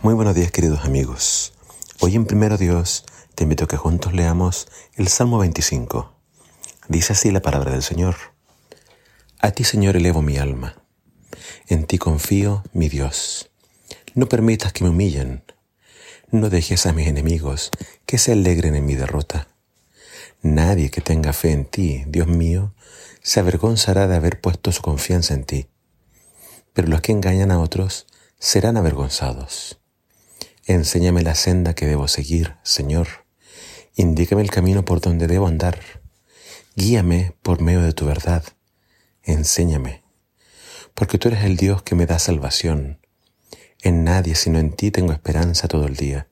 Muy buenos días queridos amigos. Hoy en Primero Dios te invito a que juntos leamos el Salmo 25. Dice así la palabra del Señor. A ti Señor elevo mi alma. En ti confío, mi Dios. No permitas que me humillen. No dejes a mis enemigos que se alegren en mi derrota. Nadie que tenga fe en ti, Dios mío, se avergonzará de haber puesto su confianza en ti. Pero los que engañan a otros serán avergonzados. Enséñame la senda que debo seguir, Señor. Indícame el camino por donde debo andar. Guíame por medio de tu verdad. Enséñame. Porque tú eres el Dios que me da salvación. En nadie sino en ti tengo esperanza todo el día.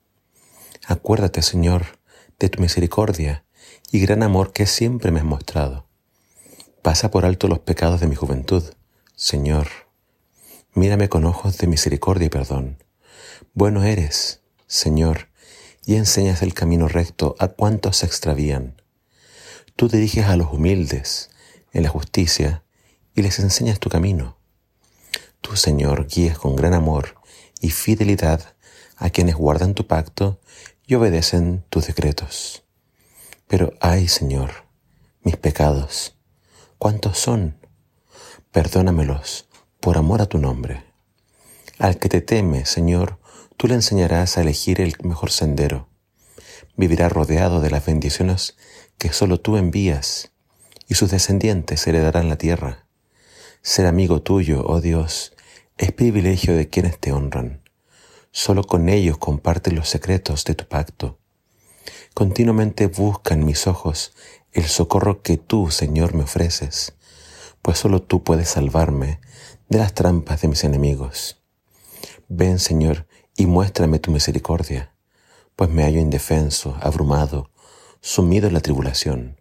Acuérdate, Señor, de tu misericordia y gran amor que siempre me has mostrado. Pasa por alto los pecados de mi juventud, Señor. Mírame con ojos de misericordia y perdón bueno eres, Señor, y enseñas el camino recto a cuantos se extravían. Tú diriges a los humildes en la justicia y les enseñas tu camino. Tú, Señor, guías con gran amor y fidelidad a quienes guardan tu pacto y obedecen tus decretos. Pero ay, Señor, mis pecados, ¿cuántos son? Perdónamelos por amor a tu nombre. Al que te teme, Señor, Tú le enseñarás a elegir el mejor sendero. Vivirá rodeado de las bendiciones que solo tú envías, y sus descendientes heredarán la tierra. Ser amigo tuyo, oh Dios, es privilegio de quienes te honran. Solo con ellos compartes los secretos de tu pacto. Continuamente buscan mis ojos el socorro que tú, Señor, me ofreces, pues solo tú puedes salvarme de las trampas de mis enemigos. Ven, Señor, y muéstrame tu misericordia, pues me hallo indefenso, abrumado, sumido en la tribulación.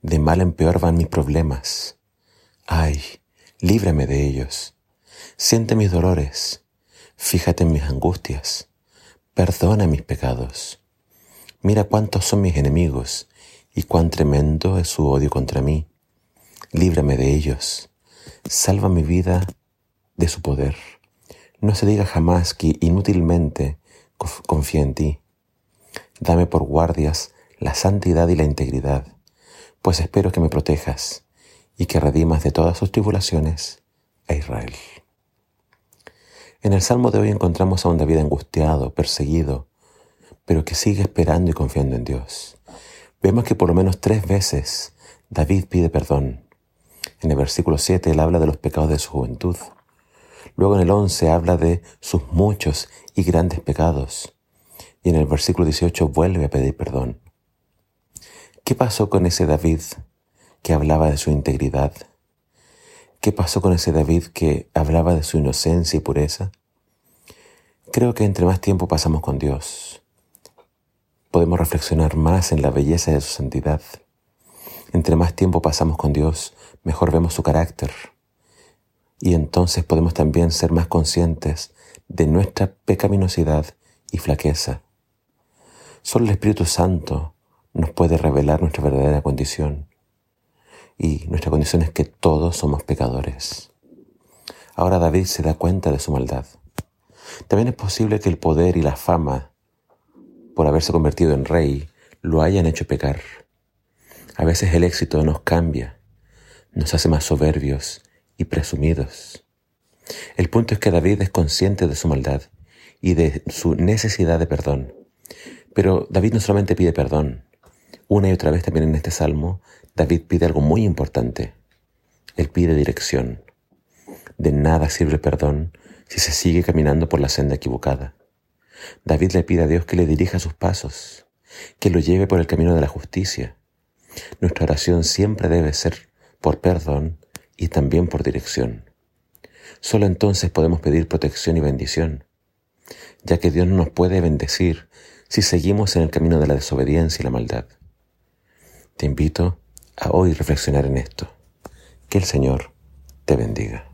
De mal en peor van mis problemas. Ay, líbrame de ellos. Siente mis dolores, fíjate en mis angustias, perdona mis pecados. Mira cuántos son mis enemigos y cuán tremendo es su odio contra mí. Líbrame de ellos, salva mi vida de su poder. No se diga jamás que inútilmente confío en ti. Dame por guardias la santidad y la integridad, pues espero que me protejas y que redimas de todas sus tribulaciones a Israel. En el Salmo de hoy encontramos a un David angustiado, perseguido, pero que sigue esperando y confiando en Dios. Vemos que por lo menos tres veces David pide perdón. En el versículo 7 él habla de los pecados de su juventud. Luego en el 11 habla de sus muchos y grandes pecados. Y en el versículo 18 vuelve a pedir perdón. ¿Qué pasó con ese David que hablaba de su integridad? ¿Qué pasó con ese David que hablaba de su inocencia y pureza? Creo que entre más tiempo pasamos con Dios, podemos reflexionar más en la belleza de su santidad. Entre más tiempo pasamos con Dios, mejor vemos su carácter, y entonces podemos también ser más conscientes de nuestra pecaminosidad y flaqueza. Solo el Espíritu Santo nos puede revelar nuestra verdadera condición y nuestra condición es que todos somos pecadores. Ahora David se da cuenta de su maldad. También es posible que el poder y la fama, por haberse convertido en rey, lo hayan hecho pecar. A veces el éxito nos cambia, nos hace más soberbios presumidos. El punto es que David es consciente de su maldad y de su necesidad de perdón. Pero David no solamente pide perdón, una y otra vez también en este salmo, David pide algo muy importante. Él pide dirección. De nada sirve perdón si se sigue caminando por la senda equivocada. David le pide a Dios que le dirija sus pasos, que lo lleve por el camino de la justicia. Nuestra oración siempre debe ser por perdón y también por dirección. Solo entonces podemos pedir protección y bendición, ya que Dios no nos puede bendecir si seguimos en el camino de la desobediencia y la maldad. Te invito a hoy reflexionar en esto. Que el Señor te bendiga.